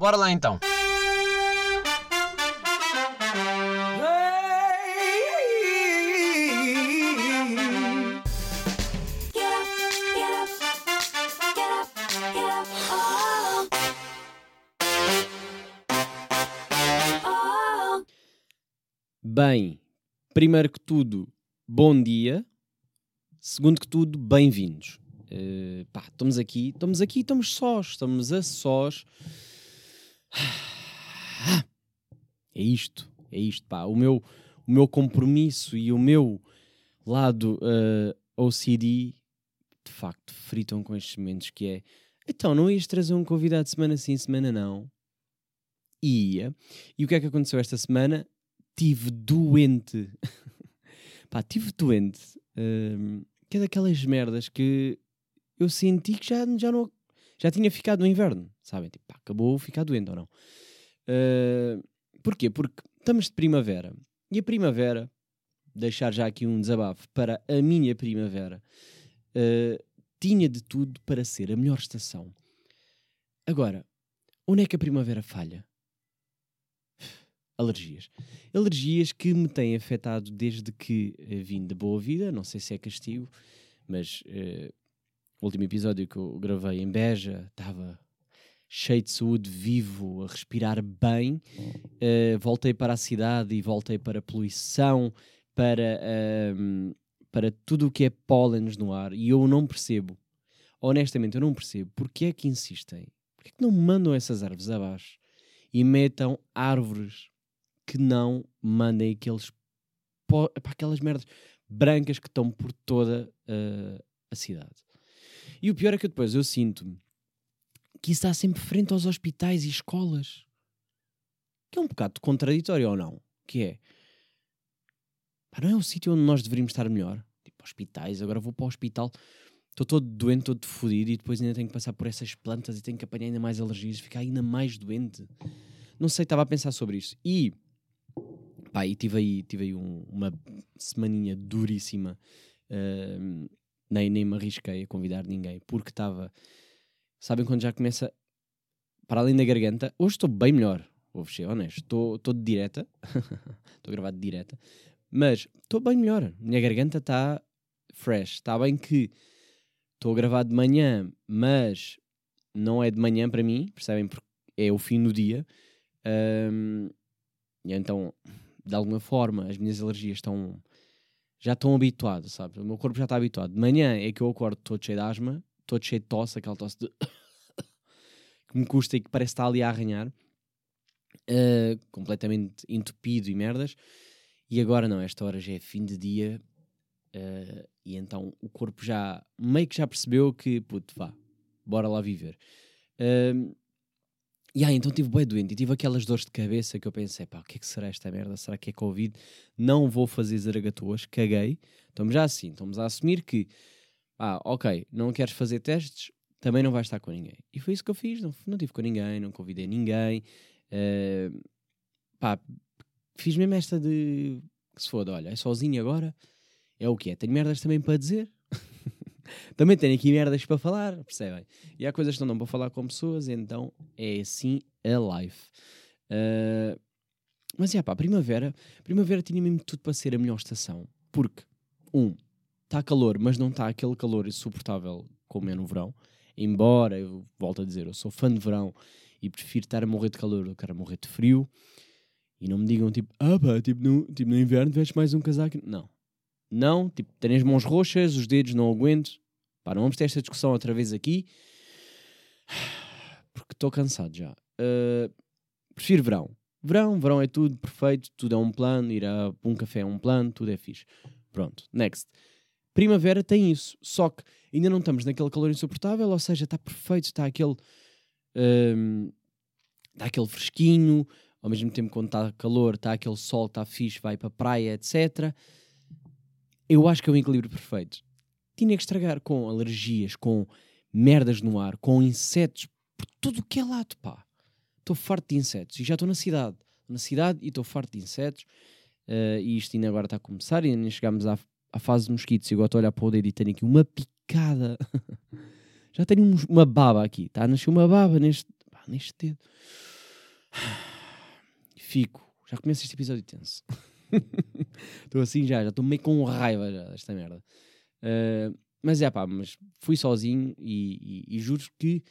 Bora lá então. Bem, primeiro que tudo, bom dia. Segundo que tudo, bem-vindos. Uh, pá, estamos aqui, estamos aqui, estamos sós, estamos a sós. É isto, é isto, pá. O meu, o meu compromisso e o meu lado uh, eh, OCD, de facto, fritam com estes momentos que é então, não ias trazer um convidado semana sim, semana não? Ia. E o que é que aconteceu esta semana? Tive doente. pá, tive doente. Uh, que é daquelas merdas que eu senti que já, já não já tinha ficado no inverno, sabem? Tipo, pá, acabou ficar doente ou não. Uh, porquê? Porque estamos de primavera. E a primavera, deixar já aqui um desabafo para a minha primavera, uh, tinha de tudo para ser a melhor estação. Agora, onde é que a primavera falha? Alergias. Alergias que me têm afetado desde que uh, vim de boa vida, não sei se é castigo, mas uh, o último episódio que eu gravei em Beja estava cheio de saúde, vivo, a respirar bem. Uh, voltei para a cidade e voltei para a poluição, para, uh, para tudo o que é pólenes no ar. E eu não percebo, honestamente, eu não percebo porque é que insistem, porque é que não mandam essas árvores abaixo e metam árvores que não mandem aqueles para aquelas merdas brancas que estão por toda uh, a cidade. E o pior é que depois eu sinto que isso está sempre frente aos hospitais e escolas. Que é um bocado contraditório ou não? Que é. Não é o sítio onde nós deveríamos estar melhor? Tipo, hospitais, agora vou para o hospital, estou todo doente, todo fodido e depois ainda tenho que passar por essas plantas e tenho que apanhar ainda mais alergias, ficar ainda mais doente. Não sei, estava a pensar sobre isso. E. Pá, e tive aí, tive aí um, uma semaninha duríssima. Uh, nem, nem me arrisquei a convidar ninguém, porque estava. Sabem quando já começa. Para além da garganta, hoje estou bem melhor, vou ser honesto. Estou, de direta, estou gravado de direta, mas estou bem melhor. Minha garganta está fresh. Está bem que estou a gravar de manhã, mas não é de manhã para mim, percebem? Porque é o fim do dia. Um, então, de alguma forma, as minhas alergias estão já estão habituados, sabes? O meu corpo já está habituado. De manhã é que eu acordo todo cheio de asma, todo cheio de tosse, aquela tosse de... que me custa e que parece estar ali a arranhar, uh, completamente entupido e merdas. E agora não, esta hora já é fim de dia uh, e então o corpo já meio que já percebeu que, puto, vá, bora lá viver. Uh, e aí, então tive bem doente e tive aquelas dores de cabeça que eu pensei, pá, o que é que será esta merda? Será que é Covid? Não vou fazer zaragatuas, caguei. Estamos já assim, estamos a assumir que, ah, ok, não queres fazer testes, também não vais estar com ninguém. E foi isso que eu fiz, não, não tive com ninguém, não convidei ninguém. Uh, pá, fiz mesmo esta de que se foda, olha, é sozinho agora, é o que é. Tenho merdas também para dizer, também tenho aqui merdas para falar, percebem? E há coisas que não dão para falar com pessoas, então é assim a life. Uh, mas é pá, primavera, primavera tinha mesmo tudo para ser a melhor estação. Porque, um, está calor, mas não está aquele calor insuportável como é no verão. Embora, eu volto a dizer, eu sou fã de verão e prefiro estar a morrer de calor do que a morrer de frio. E não me digam tipo, ah pá, tipo no, tipo no inverno vestes mais um casaco. Não. Não, tipo, tenho as mãos roxas, os dedos não aguento. Pá, não vamos ter esta discussão outra vez aqui. Porque estou cansado já. Uh, prefiro verão. Verão, verão é tudo perfeito, tudo é um plano, ir a um café é um plano, tudo é fixe. Pronto, next. Primavera tem isso, só que ainda não estamos naquele calor insuportável, ou seja, está perfeito, está aquele. Um, está aquele fresquinho, ao mesmo tempo quando está calor, está aquele sol, está fixe, vai para a praia, etc. Eu acho que é um equilíbrio perfeito tinha que estragar com alergias, com merdas no ar, com insetos, por tudo o que é lado, pá. Estou farto de insetos e já estou na cidade. Na cidade e estou farto de insetos. Uh, e isto ainda agora está a começar e ainda chegámos à, à fase de mosquitos. E agora estou a olhar para o dedo e tenho aqui uma picada. já tenho uma baba aqui. Está a nascer uma baba neste. neste dedo. Fico. Já começa este episódio tenso. Estou assim já, já estou meio com raiva já desta merda. Uh, mas é pá, mas fui sozinho e, e, e, juro que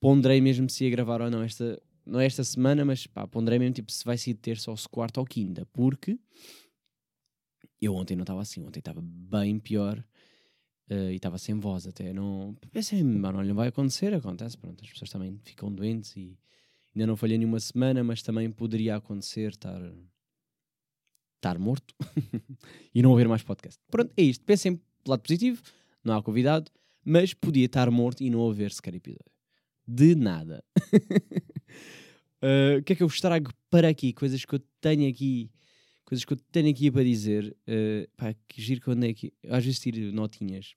ponderei mesmo se ia gravar ou não esta, não é esta semana, mas pá, ponderei mesmo tipo se vai ser terça ou se quarta ou quinta, porque eu ontem não estava assim, ontem estava bem pior uh, e estava sem voz até. Não, pensei, mano, não vai acontecer, acontece, pronto, as pessoas também ficam doentes e ainda não falhei nenhuma semana, mas também poderia acontecer estar estar morto e não haver mais podcast. Pronto, é isto. Pensem pelo lado positivo, não há convidado, mas podia estar morto e não haver sequer episódio. De nada. uh, o que é que eu vos trago para aqui? Coisas que eu tenho aqui, coisas que eu tenho aqui para dizer. Uh, pá, que giro que eu andei aqui. Às vezes tiro notinhas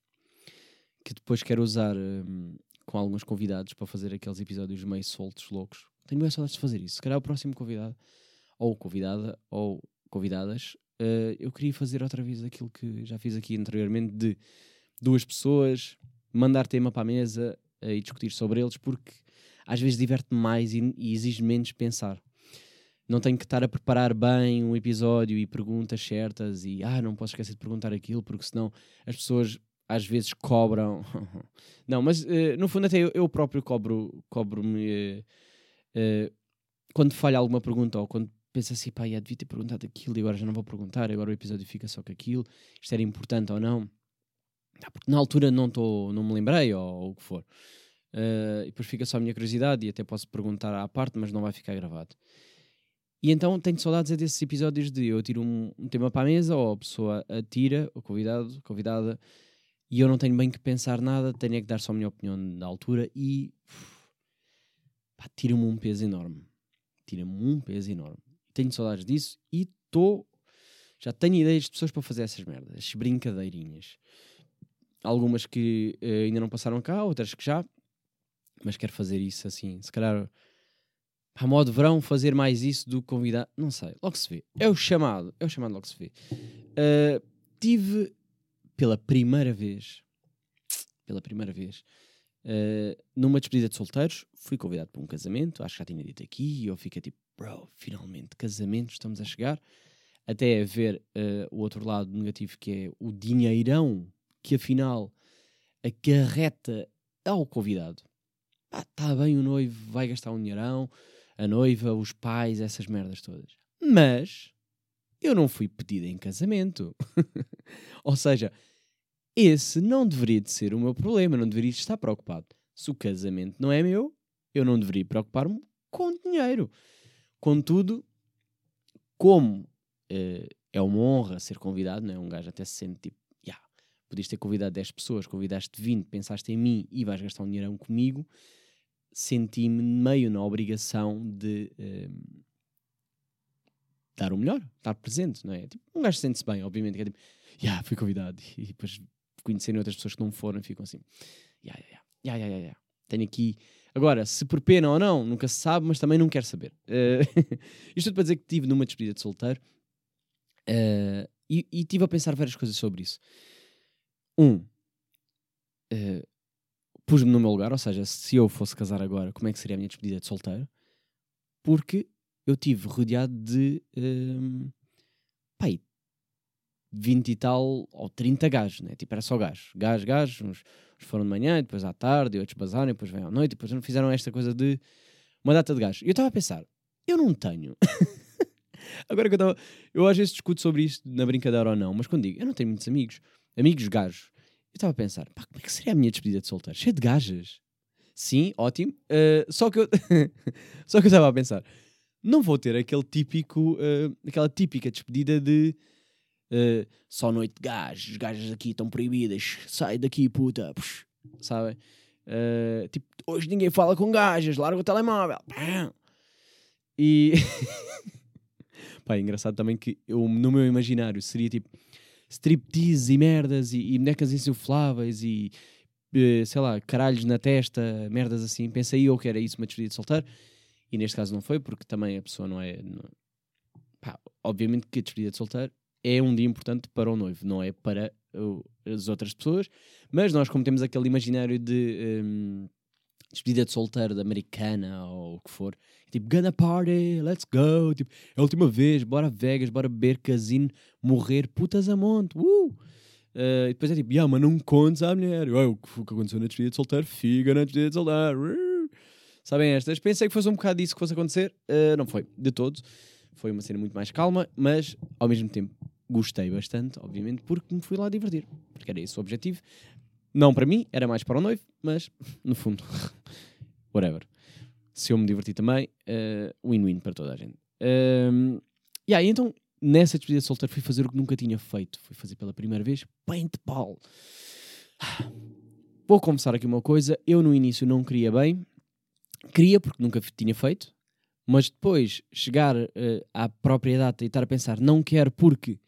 que depois quero usar um, com alguns convidados para fazer aqueles episódios meio soltos, loucos. Tenho bem saudades de fazer isso. Se calhar o próximo convidado, ou convidada, ou convidadas, uh, eu queria fazer outra vez aquilo que já fiz aqui anteriormente de duas pessoas, mandar tema para a mesa uh, e discutir sobre eles, porque às vezes diverte mais e, e exige menos pensar. Não tenho que estar a preparar bem um episódio e perguntas certas e ah, não posso esquecer de perguntar aquilo, porque senão as pessoas às vezes cobram. não, mas uh, no fundo até eu, eu próprio cobro, cobro-me uh, quando falha alguma pergunta ou quando pensa assim, pá, já devia ter perguntado aquilo e agora já não vou perguntar, agora o episódio fica só com aquilo, isto era importante ou não. Ah, porque na altura não, tô, não me lembrei ou, ou o que for. Uh, e depois fica só a minha curiosidade e até posso perguntar à parte, mas não vai ficar gravado. E então tenho saudades é desses episódios de eu tiro um, um, tema para a mesa ou a pessoa atira, o convidado, convidada, e eu não tenho bem que pensar nada, tenho é que dar só a minha opinião na altura e tira-me um peso enorme. Tira-me um peso enorme tenho saudades disso e estou. Já tenho ideias de pessoas para fazer essas merdas, brincadeirinhas. Algumas que uh, ainda não passaram cá, outras que já, mas quero fazer isso assim. Se calhar, a modo verão, fazer mais isso do que convidar. Não sei, logo se vê. É o chamado, é o chamado, logo se vê. Uh, tive pela primeira vez, pela primeira vez, uh, numa despedida de solteiros, fui convidado para um casamento, acho que já tinha dito aqui, e eu fiquei tipo, bro, finalmente, casamento, estamos a chegar. Até a ver uh, o outro lado negativo, que é o dinheirão que afinal acarreta ao convidado. Ah, tá bem, o noivo vai gastar um dinheirão, a noiva, os pais, essas merdas todas. Mas eu não fui pedido em casamento. Ou seja, esse não deveria de ser o meu problema, não deveria estar preocupado. Se o casamento não é meu, eu não deveria preocupar-me com dinheiro. Contudo, como uh, é uma honra ser convidado, não é? Um gajo até se sente tipo, yeah, podias ter convidado 10 pessoas, convidaste 20, pensaste em mim e vais gastar um dinheirão comigo, senti-me meio na obrigação de uh, dar o melhor, estar presente, não é? Tipo, um gajo sente-se bem, obviamente, que é tipo, yeah, fui convidado, e depois conhecerem outras pessoas que não foram ficam assim, yeah, yeah, yeah, yeah, yeah, yeah. tenho aqui Agora, se por pena ou não, nunca se sabe, mas também não quero saber. Uh, isto tudo para dizer que estive numa despedida de solteiro uh, e, e tive a pensar várias coisas sobre isso. Um, uh, pus-me no meu lugar, ou seja, se eu fosse casar agora, como é que seria a minha despedida de solteiro? Porque eu tive rodeado de um, pai, 20 e tal ou 30 gajos, né? Tipo, era só gajos, gajos, gajos, uns uns foram de manhã, depois à tarde, outros basaram, depois vêm à noite, depois não fizeram esta coisa de uma data de gajos. E eu estava a pensar, eu não tenho. Agora que eu estava. Eu às vezes discuto sobre isto na brincadeira ou não, mas quando digo, eu não tenho muitos amigos, amigos gajos, eu estava a pensar, pá, como é que seria a minha despedida de solteiro? Cheia de gajas. Sim, ótimo. Uh, só que eu. só que eu estava a pensar, não vou ter aquele típico. Uh, aquela típica despedida de uh, só noite de gajos, gajas aqui estão proibidas, sai daqui puta, Puxa, sabem? Uh, tipo, hoje ninguém fala com gajas, larga o telemóvel. E. Pá, é engraçado também que eu, no meu imaginário seria tipo striptease e merdas e, e bonecas insufláveis e uh, sei lá, caralhos na testa, merdas assim. Pensei eu que era isso uma despedida de solteiro e neste caso não foi porque também a pessoa não é. Não... Pá, obviamente que a despedida de solteiro é um dia importante para o noivo, não é para as outras pessoas, mas nós, como temos aquele imaginário de, um, despedida de solteiro da americana ou o que for. Tipo, gonna party, let's go. Tipo, é a última vez, bora Vegas, bora beber casino, morrer, putas a monte. Uh! Uh, e depois é tipo, yeah, mas não contes à mulher. O que aconteceu na despedida de solteiro fica na despedida de solteiro. Uh! Sabem estas? Pensei que fosse um bocado disso que fosse acontecer. Uh, não foi, de todo. Foi uma cena muito mais calma, mas ao mesmo tempo gostei bastante, obviamente, porque me fui lá divertir. Porque era esse o objetivo. Não para mim, era mais para o noivo, mas no fundo, whatever. Se eu me diverti também, uh, win-win para toda a gente. Um, e aí, então, nessa despedida de solteiro, fui fazer o que nunca tinha feito. Fui fazer pela primeira vez paintball. Vou confessar aqui uma coisa: eu no início não queria bem, queria porque nunca tinha feito, mas depois chegar uh, à própria data e estar a pensar, não quero porque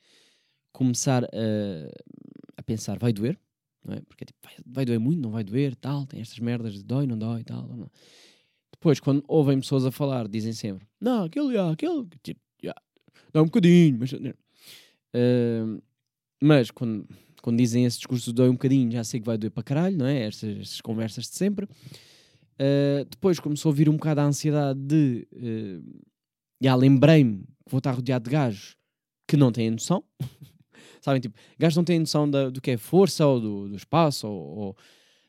começar a, a pensar, vai doer, é? Porque é tipo, vai, vai, doer muito, não vai doer, tal, tem estas merdas de dói, não dói, tal. Não. Depois, quando ouvem pessoas a falar, dizem sempre, não, aquele, aquele, tipo, dá um bocadinho, mas. Uh, mas quando, quando dizem esse discurso dói um bocadinho, já sei que vai doer para caralho, não é? Estas, estas conversas de sempre. Uh, depois começou a vir um bocado a ansiedade de. Uh, já lembrei-me que vou estar rodeado de gajos que não têm noção. Sabem, tipo, gajos não têm noção da, do que é força ou do, do espaço, ou, ou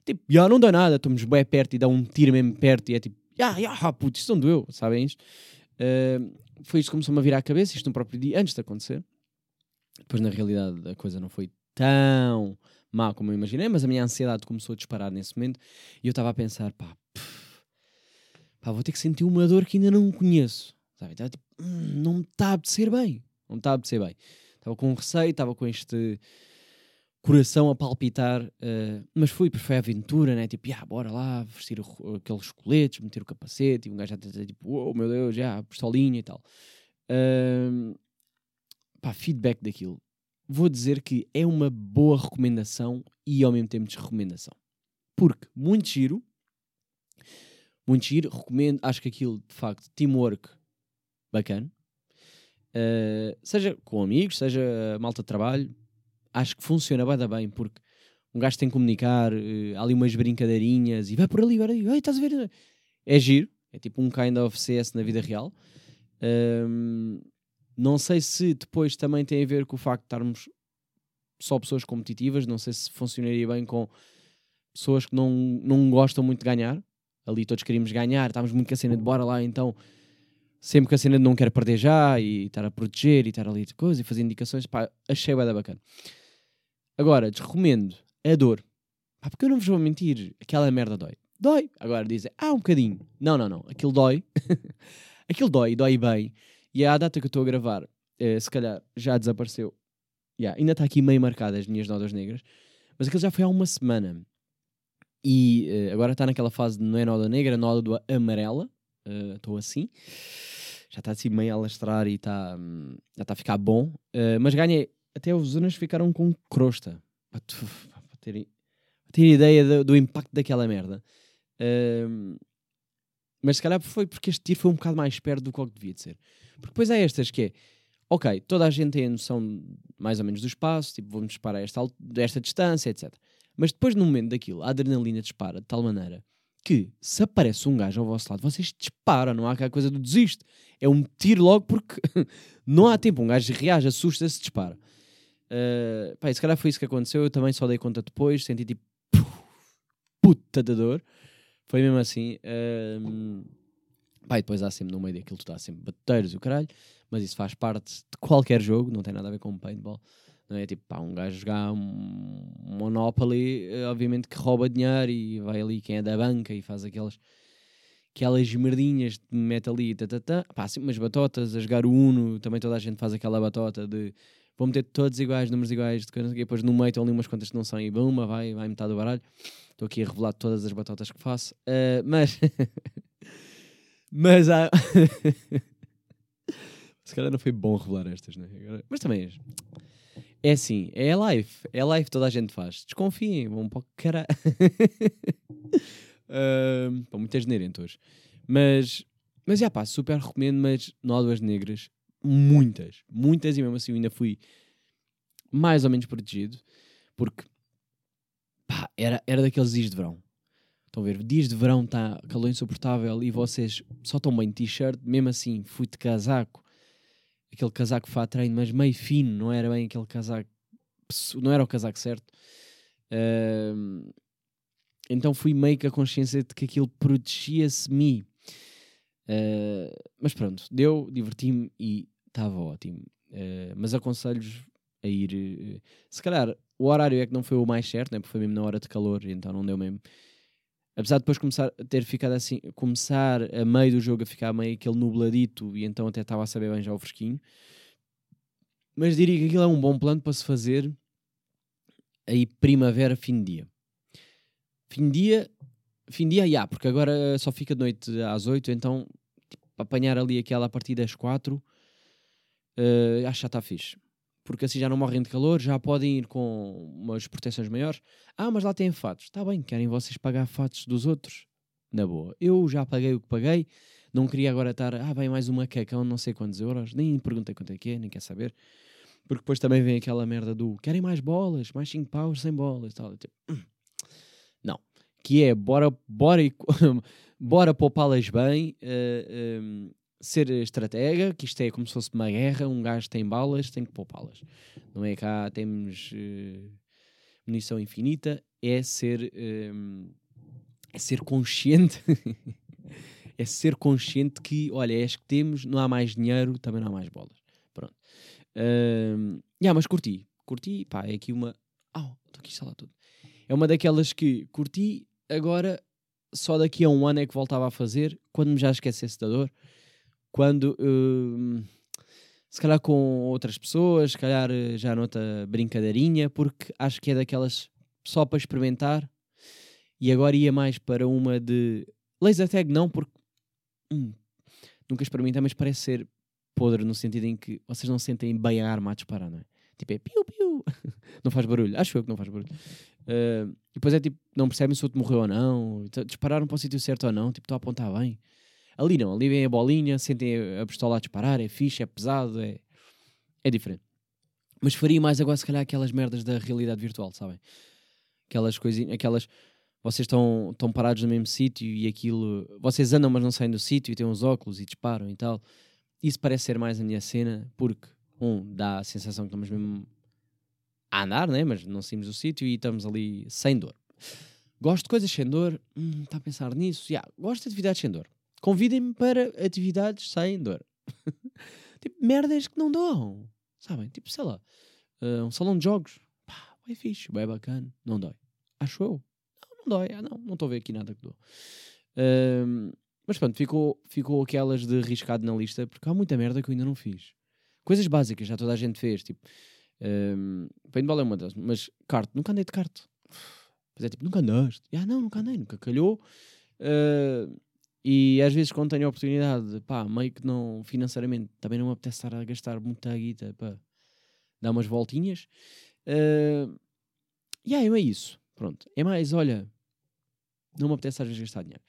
tipo, já não dá nada, estamos bem perto e dá um tiro mesmo perto e é tipo, já, já, puto, isto não doeu, sabem isto? Uh, foi isto que começou-me a virar a cabeça, isto no próprio dia, antes de acontecer. Depois, na realidade, a coisa não foi tão má como eu imaginei, mas a minha ansiedade começou a disparar nesse momento e eu estava a pensar, pá, pff, pá, vou ter que sentir uma dor que ainda não conheço. Sabe? Estava tipo, hum, não me está a apetecer bem, não me está a apetecer bem. Estava com receio, estava com este coração a palpitar, uh, mas fui, porque foi a aventura, né? Tipo, ah, bora lá, vestir o, aqueles coletes, meter o capacete, e um gajo já está tipo, oh meu Deus, já, pistolinha e tal. Uh, pá, feedback daquilo. Vou dizer que é uma boa recomendação e ao mesmo tempo desrecomendação. Porque, muito giro, muito giro, recomendo, acho que aquilo, de facto, teamwork, bacana. Uh, seja com amigos, seja malta de trabalho, acho que funciona bem, bem, porque um gajo tem que comunicar, uh, há ali umas brincadeirinhas e vai por ali, vai ali, Ei, estás a ver? É giro, é tipo um kind of CS na vida real. Um, não sei se depois também tem a ver com o facto de estarmos só pessoas competitivas, não sei se funcionaria bem com pessoas que não, não gostam muito de ganhar. Ali todos queríamos ganhar, estávamos muito com a cena de bora lá, então sempre que a cena de não quer perder já e estar a proteger e estar ali de coisa e fazer indicações, pá, achei bem bacana. Agora, desrecomendo a dor. Pá, porque eu não vos vou mentir, aquela merda dói. Dói. Agora dizem, ah, um bocadinho. Não, não, não. Aquilo dói. aquilo dói, dói bem. E a data que eu estou a gravar, eh, se calhar já desapareceu. Yeah, ainda está aqui meio marcada as minhas notas negras. Mas aquilo já foi há uma semana. E uh, agora está naquela fase de não é nódoa negra, é nódoa amarela. Estou uh, assim já está assim meio a lastrar e está, hum, já está a ficar bom. Uh, mas ganhei, até os zonas ficaram com crosta. Para, para terem, ideia do, do, impacto daquela merda. Uh, mas se calhar foi porque este tiro foi um bocado mais perto do que devia de ser. Porque depois há estas que é, ok, toda a gente tem a noção mais ou menos do espaço, tipo, vamos disparar a esta, esta distância, etc. Mas depois, no momento daquilo, a adrenalina dispara de tal maneira que se aparece um gajo ao vosso lado, vocês disparam, não há aquela coisa do desiste. É um tiro logo porque não há tempo. Um gajo reage, assusta-se, dispara. Uh, pá, se calhar foi isso que aconteceu. Eu também só dei conta depois, senti tipo puta de dor. Foi mesmo assim. Uh, pá, depois há sempre no meio daquilo, tu há sempre bateiros e o caralho, mas isso faz parte de qualquer jogo, não tem nada a ver com paintball. Não é tipo, pá, um gajo jogar um Monopoly, eh, obviamente que rouba dinheiro e vai ali quem é da banca e faz aquelas aquelas merdinhas de mete ali, tatatá. pá, assim umas batotas, a jogar o Uno, também toda a gente faz aquela batota de vou meter todos iguais, números iguais, de depois no meio estão ali umas contas que não são e buma, vai, vai metade do baralho. Estou aqui a revelar todas as batotas que faço, uh, mas mas há se calhar não foi bom revelar estas, né? mas também é assim, é live. É live toda a gente faz. Desconfiem, vão para o caralho. uh, muitas hoje. Mas, mas já pá, super recomendo, mas nódoas negras, muitas, muitas, e mesmo assim eu ainda fui mais ou menos protegido, porque pá, era, era daqueles dias de verão. Estão a ver, dias de verão está calor insuportável e vocês só estão bem de t-shirt, mesmo assim fui de casaco, aquele casaco fat treino, mas meio fino, não era bem aquele casaco, não era o casaco certo. Uh, então fui meio que a consciência de que aquilo protegia-se-me. Uh, mas pronto, deu, diverti-me e estava ótimo. Uh, mas aconselho-vos a ir. Uh, se calhar o horário é que não foi o mais certo, né? porque foi mesmo na hora de calor, então não deu mesmo. Apesar de depois começar a ter ficado assim, começar a meio do jogo a ficar meio aquele nubladito e então até estava a saber bem já o fresquinho. Mas diria que aquilo é um bom plano para se fazer aí primavera, fim de dia. Fim de dia, fim de dia, yeah, porque agora só fica de noite às 8, então tipo, apanhar ali aquela a partir das 4, uh, acho que já está fixe. Porque assim já não morrem de calor, já podem ir com umas proteções maiores. Ah, mas lá tem fatos. Está bem, querem vocês pagar fatos dos outros? Na boa. Eu já paguei o que paguei, não queria agora estar, ah, bem, mais uma quecão, não sei quantos euros, nem perguntei quanto é que é, nem quer saber. Porque depois também vem aquela merda do querem mais bolas, mais 5 paus, sem bolas tal. Tipo, hum que é bora, bora, bora poupá-las bem, uh, eh, um, ehm, ser estratega, que isto é como se fosse uma guerra, um gajo tem balas, tem que poupá-las. Não é cá temos uh, munição infinita, é ser, um, ehm, é ser consciente. é ser consciente que, olha, é que temos, não há mais dinheiro, também não há mais bolas. Pronto. Um, ehm, yeah, mas curti. Curti, pá, é aqui uma. Oh, estou aqui a instalar tudo. É uma daquelas que curti, agora só daqui a um ano é que voltava a fazer, quando me já esquecesse da dor, quando uh, se calhar com outras pessoas, se calhar eh, já noutra brincadeirinha, porque acho que é daquelas só para experimentar e agora ia mais para uma de laser tag não, porque hum, nunca experimentei, mas parece ser podre no sentido em que vocês não sentem bem a arma a disparar, não é? Tipo, é piu-piu. não faz barulho. Acho eu que não faz barulho. Uh, e depois é tipo, não percebem se o outro morreu ou não. Dispararam para o sítio certo ou não. Tipo, estou a apontar bem. Ali não. Ali vem a bolinha, sentem a pistola a disparar. É fixe, é pesado, é, é diferente. Mas faria mais agora, se calhar, aquelas merdas da realidade virtual, sabem? Aquelas coisinhas, aquelas. Vocês estão, estão parados no mesmo sítio e aquilo. Vocês andam, mas não saem do sítio e têm uns óculos e disparam e tal. Isso parece ser mais a minha cena, porque um, dá a sensação que estamos mesmo a andar, né? mas não saímos do sítio e estamos ali sem dor. Gosto de coisas sem dor, hum, está a pensar nisso? Yeah, gosto de atividades sem dor. Convidem-me para atividades sem dor. tipo, merdas que não dão, sabem? Tipo, sei lá, uh, um salão de jogos, pá, é fixe, bem bacana, não dói. Acho eu. Não, não dói, ah, não, não estou a ver aqui nada que dou. Uh, mas pronto, ficou, ficou aquelas de riscado na lista, porque há muita merda que eu ainda não fiz. Coisas básicas, já toda a gente fez, tipo. Um, paintball é uma delas, mas kart, nunca andei de kart. Pois é, tipo, nunca andaste. Ah, não, nunca andei, nunca calhou. Uh, e às vezes, quando tenho a oportunidade, pá, meio que não, financeiramente, também não me apetece estar a gastar muita guita para dar umas voltinhas. Uh, e aí é isso. Pronto. É mais, olha, não me apetece às vezes gastar dinheiro.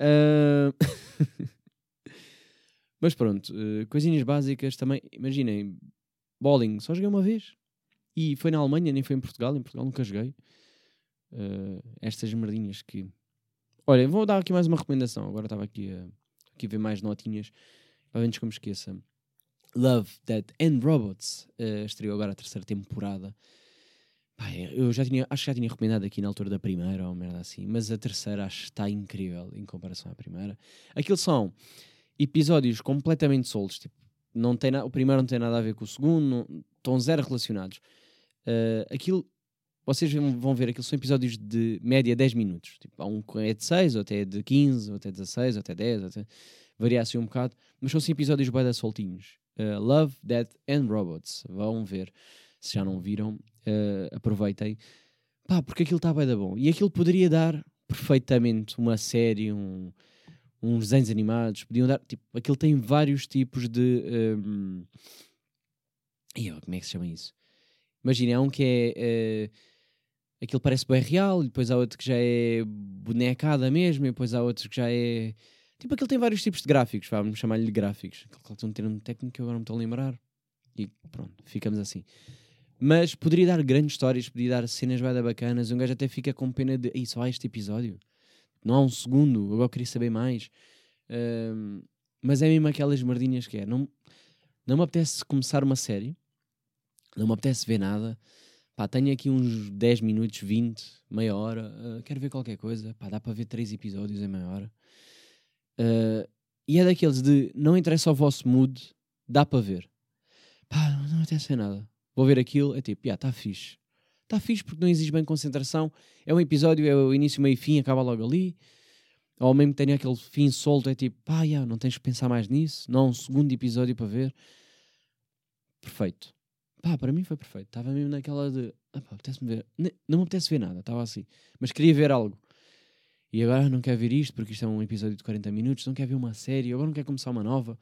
Uh... Mas pronto, uh, coisinhas básicas também. Imaginem, bowling, só joguei uma vez. E foi na Alemanha, nem foi em Portugal. Em Portugal nunca joguei. Uh, estas merdinhas que. Olha, vou dar aqui mais uma recomendação. Agora estava aqui a, aqui a ver mais notinhas. Antes que me esqueça. Love, Dead and Robots uh, estreou agora a terceira temporada. Pai, eu já tinha, acho que já tinha recomendado aqui na altura da primeira ou merda assim, mas a terceira acho que está incrível em comparação à primeira. Aquilo são episódios completamente soltos. Tipo, não tem o primeiro não tem nada a ver com o segundo, não, estão zero relacionados. Uh, aquilo, vocês vão ver, aquilo são episódios de média 10 minutos. Tipo, há um que é de 6, ou até de 15, ou até 16, ou até 10, ou até... varia assim um bocado, mas são assim episódios bem soltinhos. Uh, Love, Death and Robots. Vão ver. Se já não viram, uh, aproveitem. Pá, porque aquilo está bem da bom. E aquilo poderia dar perfeitamente uma série, um, uns desenhos animados, podiam dar, tipo, aquilo tem vários tipos de. Um... E, como é que se chama isso? Imagina, há um que é. Uh... Aquilo parece bem real, e depois há outro que já é bonecada mesmo, e depois há outro que já é. Tipo, aquilo tem vários tipos de gráficos, vamos chamar-lhe de gráficos. Aquilo tem um termo técnico que eu agora não estou a lembrar. E pronto, ficamos assim. Mas poderia dar grandes histórias, poderia dar cenas bem bacanas. Um gajo até fica com pena de. Ih, só há este episódio não há um segundo, agora queria saber mais. Um, mas é mesmo aquelas merdinhas que é. Não, não me apetece começar uma série, não me apetece ver nada. Pá, tenho aqui uns 10 minutos, 20, meia hora. Uh, quero ver qualquer coisa. Pá, dá para ver 3 episódios em meia hora. Uh, e é daqueles de não interessa o vosso mood, dá para ver. Pá, não apetece ver nada. Vou ver aquilo, é tipo, já, yeah, está fixe. Está fixe porque não exige bem concentração. É um episódio, é o início, meio e fim, acaba logo ali. Ou mesmo que tenha aquele fim solto, é tipo, pá, yeah, não tens que pensar mais nisso. Não há um segundo episódio para ver. Perfeito. Pá, para mim foi perfeito. Estava mesmo naquela de, ah, pá, apetece-me ver. Não me apetece ver nada, estava assim. Mas queria ver algo. E agora não quero ver isto porque isto é um episódio de 40 minutos, não quero ver uma série, agora não quero começar uma nova.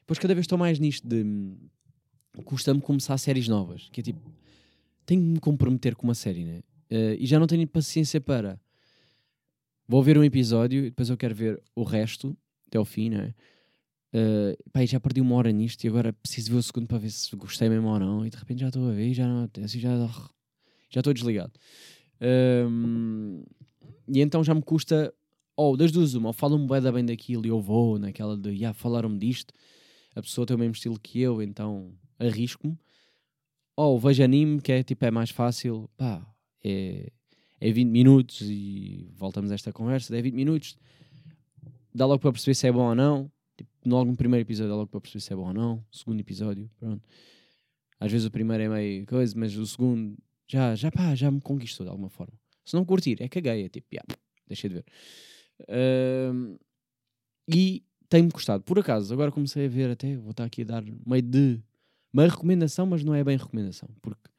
Depois cada vez estou mais nisto de custa-me começar séries novas, que é tipo, tenho que me comprometer com uma série, né? Uh, e já não tenho paciência para vou ver um episódio e depois eu quero ver o resto até ao fim, né? Uh, pá, já perdi uma hora nisto e agora preciso ver o segundo para ver se gostei mesmo ou não. E de repente já estou a ver e já não assim, já já estou desligado. Um, e então já me custa, ou das duas, uma, ou falam-me bem, bem daquilo e eu vou naquela de, yeah, falaram-me disto, a pessoa tem o mesmo estilo que eu, então arrisco-me. Ou vejo anime, que é tipo, é mais fácil, pá, é, é 20 minutos e voltamos a esta conversa, é 20 minutos, dá logo para perceber se é bom ou não. Logo no primeiro episódio dá logo para perceber se é bom ou não. Segundo episódio, pronto. Às vezes o primeiro é meio coisa, mas o segundo já, já, pá, já me conquistou de alguma forma. Se não curtir, é caguei, é tipo, yeah, deixei de ver. Uh, e tem-me gostado. Por acaso, agora comecei a ver até, vou estar aqui a dar meio de uma recomendação, mas não é bem recomendação, porque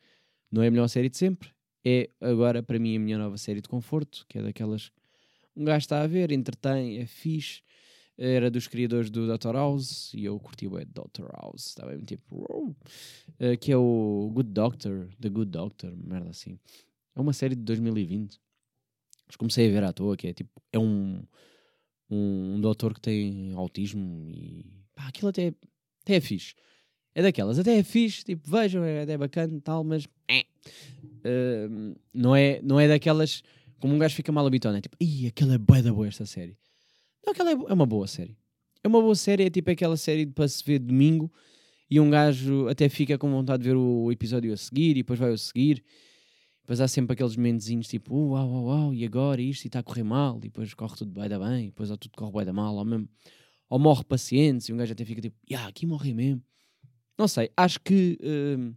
não é a melhor série de sempre. É agora, para mim, a minha nova série de conforto, que é daquelas. Um gajo está a ver, entretém, é fixe. Era dos criadores do Dr. House e eu curti o Dr. House, estava bem tipo. Uh, que é o Good Doctor, The Good Doctor, merda assim. É uma série de 2020. Mas comecei a ver à toa, que é tipo, é um, um, um doutor que tem autismo e pá, aquilo até, até é fixe. É daquelas, até é fixe, tipo, vejam, é, é bacana e tal, mas uh, não, é, não é daquelas como um gajo fica mal habituado, é tipo, ih, aquela é boa da boa esta série. Não, aquela é, é uma boa série. É uma boa série, é tipo aquela série para se ver domingo e um gajo até fica com vontade de ver o episódio a seguir e depois vai a seguir. Depois há sempre aqueles momentozinhos tipo, uh, uau, uau, uau, e agora isto? E está a correr mal, e depois corre tudo bem da bem, e depois ou tudo corre bem da mal, ou mesmo, ou morre pacientes, e um gajo até fica tipo, ah, aqui morre mesmo. Não sei, acho que, uh,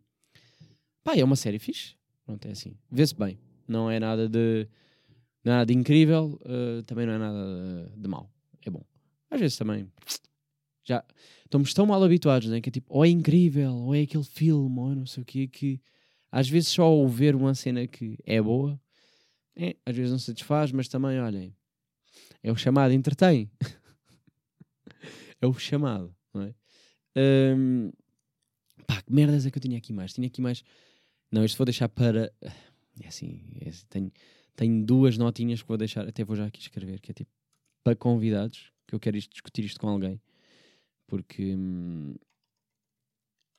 pá, é uma série fixe, pronto, é assim, vê-se bem, não é nada de, nada de incrível, uh, também não é nada de, de mal, é bom. Às vezes também, já, estamos tão mal habituados, né, que é tipo, ou é incrível, ou é aquele filme, ou não sei o quê, que às vezes só ouvir uma cena que é boa, é, às vezes não satisfaz, mas também, olhem, é o chamado entretém. é o chamado, não é? Um, pá, que merdas é que eu tinha aqui mais? Tinha aqui mais. Não, isto vou deixar para. É assim, é assim tenho, tenho duas notinhas que vou deixar, até vou já aqui escrever, que é tipo para convidados, que eu quero isto, discutir isto com alguém, porque hum,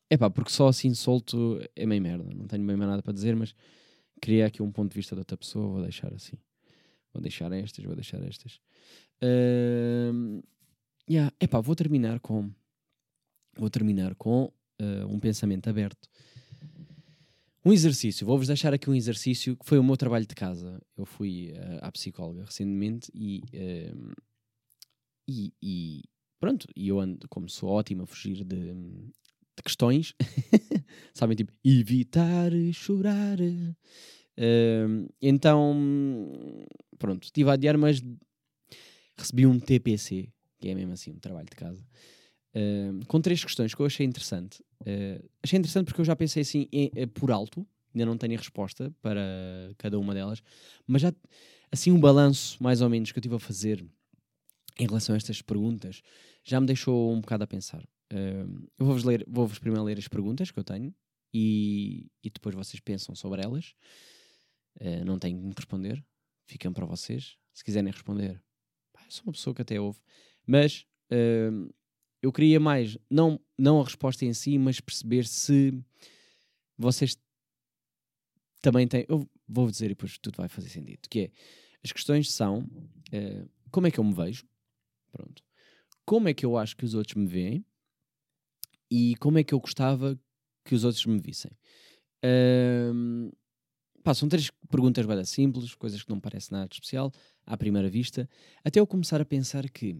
é pá, porque só assim solto é meio merda. Não tenho bem mais nada para dizer, mas queria aqui um ponto de vista de outra pessoa. Vou deixar assim. Vou deixar estas, vou deixar estas. Uh, yeah, epá, vou terminar com. Vou terminar com uh, um pensamento aberto. Um exercício. Vou-vos deixar aqui um exercício que foi o meu trabalho de casa. Eu fui uh, à psicóloga recentemente e, uh, e, e, pronto. E eu ando, como sou ótimo a fugir de, de questões, sabem, tipo, evitar chorar. Uh, então, pronto, estive a adiar, mas recebi um TPC, que é mesmo assim, um trabalho de casa, uh, com três questões que eu achei interessante. Uh, achei interessante porque eu já pensei assim, em, eh, por alto, ainda não tenho a resposta para cada uma delas, mas já, assim, um balanço mais ou menos que eu estive a fazer em relação a estas perguntas já me deixou um bocado a pensar. Uh, eu vou-vos ler, vou-vos primeiro ler as perguntas que eu tenho e, e depois vocês pensam sobre elas. Uh, não tenho me responder, ficam para vocês. Se quiserem responder, pá, sou uma pessoa que até ouve, mas uh, eu queria mais, não, não a resposta em si, mas perceber se vocês também têm. Eu vou dizer e depois tudo vai fazer sentido. Que é As questões são uh, como é que eu me vejo? Pronto. Como é que eu acho que os outros me veem? E como é que eu gostava que os outros me vissem? Uh, pá, são três perguntas bem simples, coisas que não parecem nada de especial à primeira vista, até eu começar a pensar que,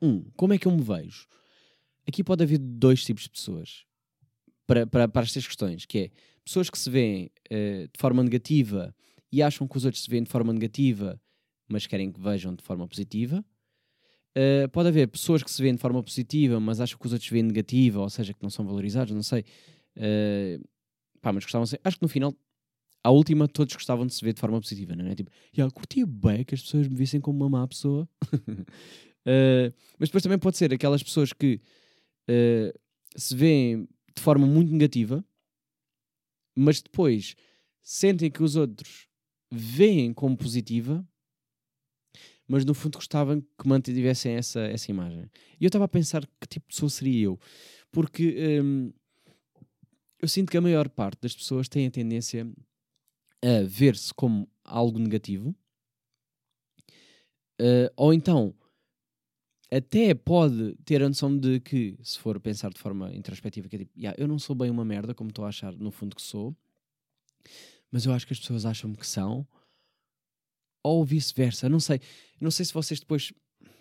um, como é que eu me vejo? Aqui pode haver dois tipos de pessoas para, para, para estas questões, que é pessoas que se veem uh, de forma negativa e acham que os outros se veem de forma negativa, mas querem que vejam de forma positiva. Uh, pode haver pessoas que se veem de forma positiva, mas acham que os outros se veem negativa, ou seja, que não são valorizados, não sei. Uh, pá, mas gostavam de Acho que no final, à última, todos gostavam de se ver de forma positiva, não é? Tipo, yeah, curtia bem que as pessoas me vissem como uma má pessoa. uh, mas depois também pode ser aquelas pessoas que se veem de forma muito negativa, mas depois sentem que os outros veem como positiva, mas no fundo gostavam que mantivessem essa, essa imagem. E eu estava a pensar que tipo de pessoa seria eu, porque hum, eu sinto que a maior parte das pessoas tem a tendência a ver-se como algo negativo, uh, ou então até pode ter a noção de que, se for pensar de forma introspectiva, que é tipo, yeah, eu não sou bem uma merda, como estou a achar no fundo que sou, mas eu acho que as pessoas acham que são, ou vice-versa, não sei. Não sei se vocês depois,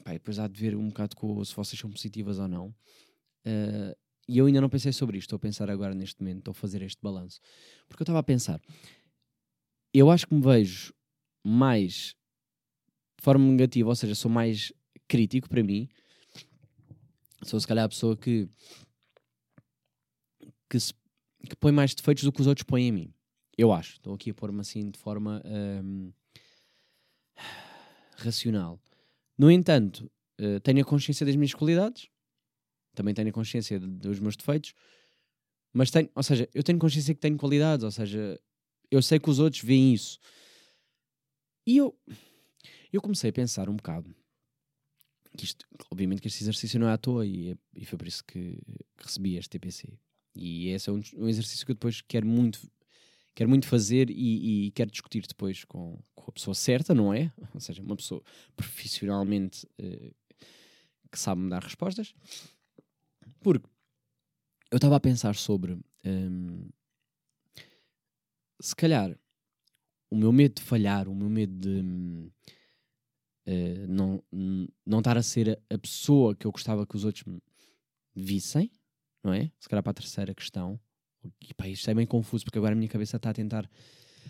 pá, depois há de ver um bocado com, se vocês são positivas ou não. Uh, e eu ainda não pensei sobre isto, estou a pensar agora neste momento, estou a fazer este balanço. Porque eu estava a pensar, eu acho que me vejo mais de forma negativa, ou seja, sou mais crítico para mim. Sou se calhar a pessoa que, que, se, que põe mais defeitos do que os outros põem em mim. Eu acho. Estou aqui a pôr-me assim de forma um, racional. No entanto, uh, tenho a consciência das minhas qualidades, também tenho a consciência dos meus defeitos, mas tenho, ou seja, eu tenho consciência que tenho qualidades, ou seja, eu sei que os outros veem isso. E eu, eu comecei a pensar um bocado que isto, obviamente que este exercício não é à toa e, é, e foi por isso que, que, recebi este TPC. E esse é um, um, exercício que eu depois quero muito, quero muito fazer e, e quero discutir depois com, com, a pessoa certa, não é? Ou seja, uma pessoa profissionalmente uh, que sabe me dar respostas. Porque eu estava a pensar sobre um, se calhar o meu medo de falhar, o meu medo de. Uh, não, não estar a ser a, pessoa que eu gostava que os outros me vissem, não é? Se calhar para a terceira questão. E pá, isto é bem confuso porque agora a minha cabeça está a tentar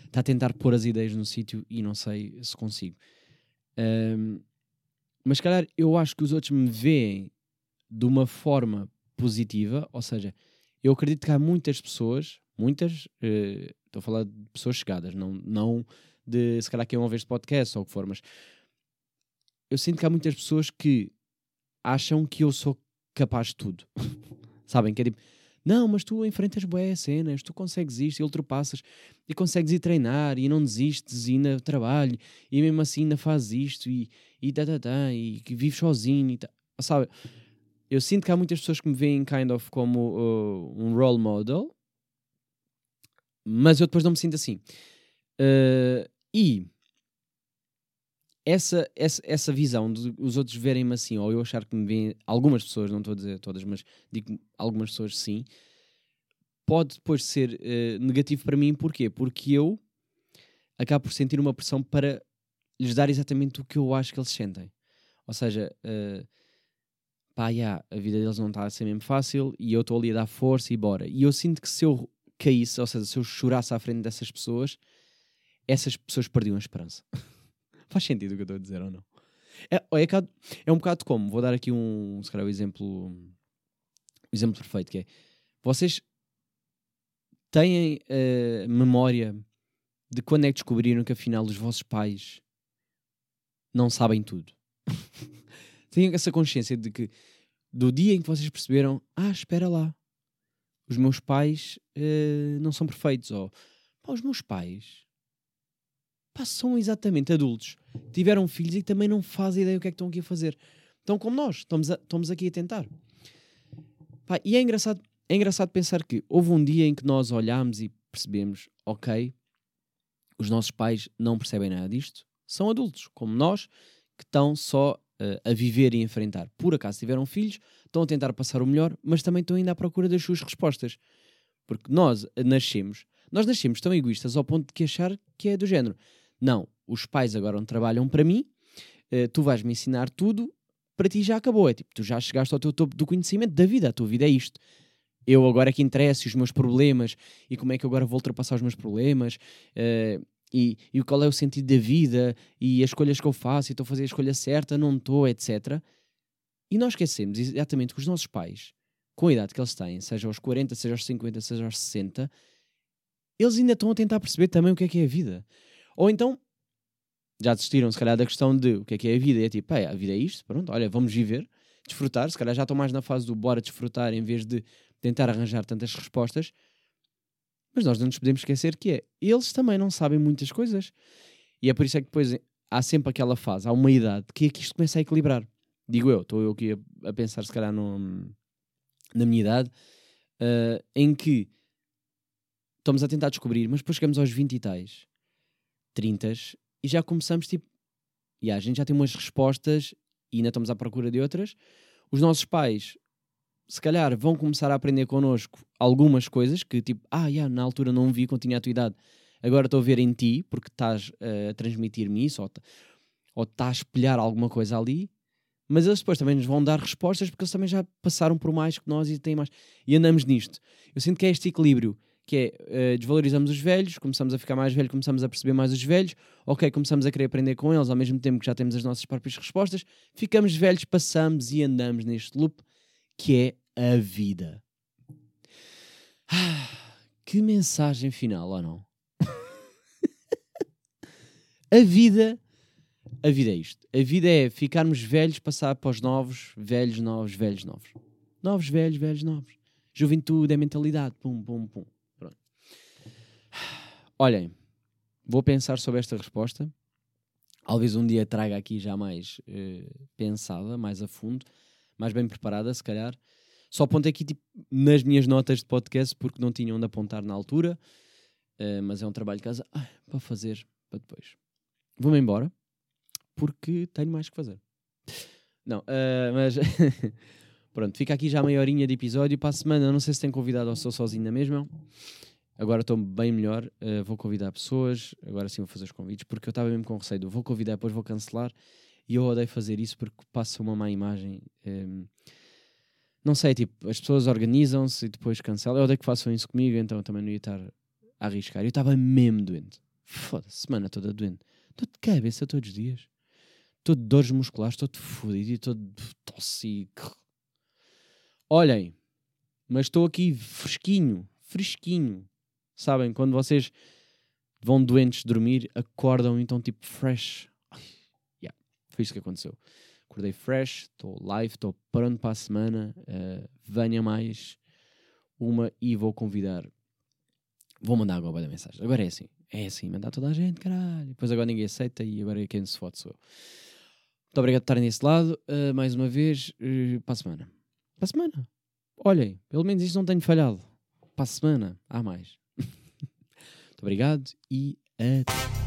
está a tentar pôr as ideias no sítio e não sei se consigo. Um, mas se calhar eu acho que os outros me veem de uma forma positiva, ou seja, eu acredito que há muitas pessoas, muitas, uh, estou a falar de pessoas chegadas, não, não de se calhar que é vez de podcast ou o que for, mas eu sinto que há muitas pessoas que acham que eu sou capaz de tudo. Sabem? Que é tipo, não, mas tu enfrentas boas cenas, tu consegues isto e ultrapassas e consegues ir treinar e não desistes e ainda trabalho e mesmo assim ainda fazes isto e, e tá, tá, tá, e que vives sozinho e tá. Sabe? Eu sinto que há muitas pessoas que me veem kind of como uh, um role model, mas eu depois não me sinto assim. Uh, e essa, essa, essa visão de os outros verem-me assim, ou eu achar que me veem, algumas pessoas, não estou a dizer todas, mas digo algumas pessoas sim, pode depois ser uh, negativo para mim, porquê? Porque eu acabo por sentir uma pressão para lhes dar exatamente o que eu acho que eles sentem. Ou seja, uh, pá, yeah, a vida deles não está a ser mesmo fácil e eu estou ali a dar força e bora. E eu sinto que se eu caísse, ou seja, se eu chorasse à frente dessas pessoas, essas pessoas perdiam a esperança. Faz sentido o que eu estou a dizer ou não? É, é, é um bocado como, vou dar aqui um, se calhar, um exemplo, um exemplo perfeito, que é, vocês têm uh, memória de quando é que descobriram que afinal os vossos pais não sabem tudo. Tenham essa consciência de que do dia em que vocês perceberam, ah, espera lá, os meus pais uh, não são perfeitos, ou pá, os meus pais pá, são exatamente adultos, tiveram filhos e também não fazem ideia o que é que estão aqui a fazer. Estão como nós, estamos, a, estamos aqui a tentar. Pá, e é engraçado, é engraçado pensar que houve um dia em que nós olhámos e percebemos, ok, os nossos pais não percebem nada disto, São adultos, como nós, que estão só uh, a viver e enfrentar. Por acaso tiveram filhos, estão a tentar passar o melhor, mas também estão ainda à procura das suas respostas. Porque nós nascemos, nós nascemos tão egoístas ao ponto de que achar que é do género. Não, os pais agora não trabalham para mim, uh, tu vais me ensinar tudo, para ti já acabou. É tipo, tu já chegaste ao teu topo do conhecimento da vida, a tua vida é isto. Eu agora é que interessa os meus problemas e como é que eu agora vou ultrapassar os meus problemas uh, e, e qual é o sentido da vida e as escolhas que eu faço e estou a fazer a escolha certa, não estou, etc. E nós esquecemos exatamente que os nossos pais, com a idade que eles têm, seja aos 40, seja aos 50, seja aos 60, eles ainda estão a tentar perceber também o que é que é a vida. Ou então já desistiram, se calhar, da questão de o que é que é a vida. E é tipo, a vida é isto, pronto, olha, vamos viver, desfrutar. Se calhar já estão mais na fase do bora desfrutar em vez de tentar arranjar tantas respostas. Mas nós não nos podemos esquecer que é, eles também não sabem muitas coisas. E é por isso é que depois há sempre aquela fase, há uma idade, que é que isto começa a equilibrar. Digo eu, estou eu aqui a, a, pensar, se calhar, no, na minha idade, uh, em que estamos a tentar descobrir, mas depois chegamos aos 20 e tais, 30 e já começamos tipo, e a gente já tem umas respostas e ainda estamos à procura de outras. Os nossos pais, se calhar, vão começar a aprender connosco algumas coisas que, tipo, ah, yeah, na altura não vi quando tinha a tua idade, agora estou a ver em ti porque estás uh, a transmitir-me isso ou, ou estás a espelhar alguma coisa ali. Mas eles depois também nos vão dar respostas porque eles também já passaram por mais que nós e têm mais. E andamos nisto. Eu sinto que é este equilíbrio que é uh, desvalorizamos os velhos, começamos a ficar mais velho, começamos a perceber mais os velhos, ok, começamos a querer aprender com eles ao mesmo tempo que já temos as nossas próprias respostas, ficamos velhos, passamos e andamos neste loop que é a vida. Ah, que mensagem final, ou não? a vida, a vida é isto. A vida é ficarmos velhos, passar para os novos, velhos, novos, velhos, novos. Novos, velhos, velhos, novos. Juventude é mentalidade. Pum, pum, pum. Olhem, vou pensar sobre esta resposta. Talvez um dia traga aqui já mais uh, pensada, mais a fundo, mais bem preparada, se calhar. Só apontei aqui tipo, nas minhas notas de podcast porque não tinha onde apontar na altura, uh, mas é um trabalho de casa ah, para fazer para depois. Vou-me embora porque tenho mais que fazer. Não, uh, mas pronto, fica aqui já meia horinha de episódio. Para a semana, não sei se tem convidado ou sou sozinho na mesma. Agora estou bem melhor, uh, vou convidar pessoas, agora sim vou fazer os convites, porque eu estava mesmo com receio, vou convidar, depois vou cancelar, e eu odeio fazer isso porque passa uma má imagem. Um, ehm, não sei, tipo, as pessoas organizam-se e depois cancelam. Eu odeio que façam isso comigo, então também não ia estar a arriscar. Eu estava mesmo doente. Foda-se, semana toda doente. Estou de cabeça todos os dias. Estou de dores musculares, estou de fodido e estou de tosse. Olhem, mas estou aqui fresquinho, fresquinho. Sabem, quando vocês vão doentes dormir, acordam então tipo fresh. yeah, foi isso que aconteceu. Acordei fresh, estou live, estou pronto para a semana. Uh, venha mais uma e vou convidar. Vou mandar agora da mensagem. Agora é assim, é assim, mandar toda a gente, caralho. Depois agora ninguém aceita e agora quem se fode sou eu. Muito obrigado por estarem desse lado. Uh, mais uma vez, uh, para a semana. Para a semana. Olhem, pelo menos isto não tenho falhado. Para a semana, há mais. Muito obrigado e até.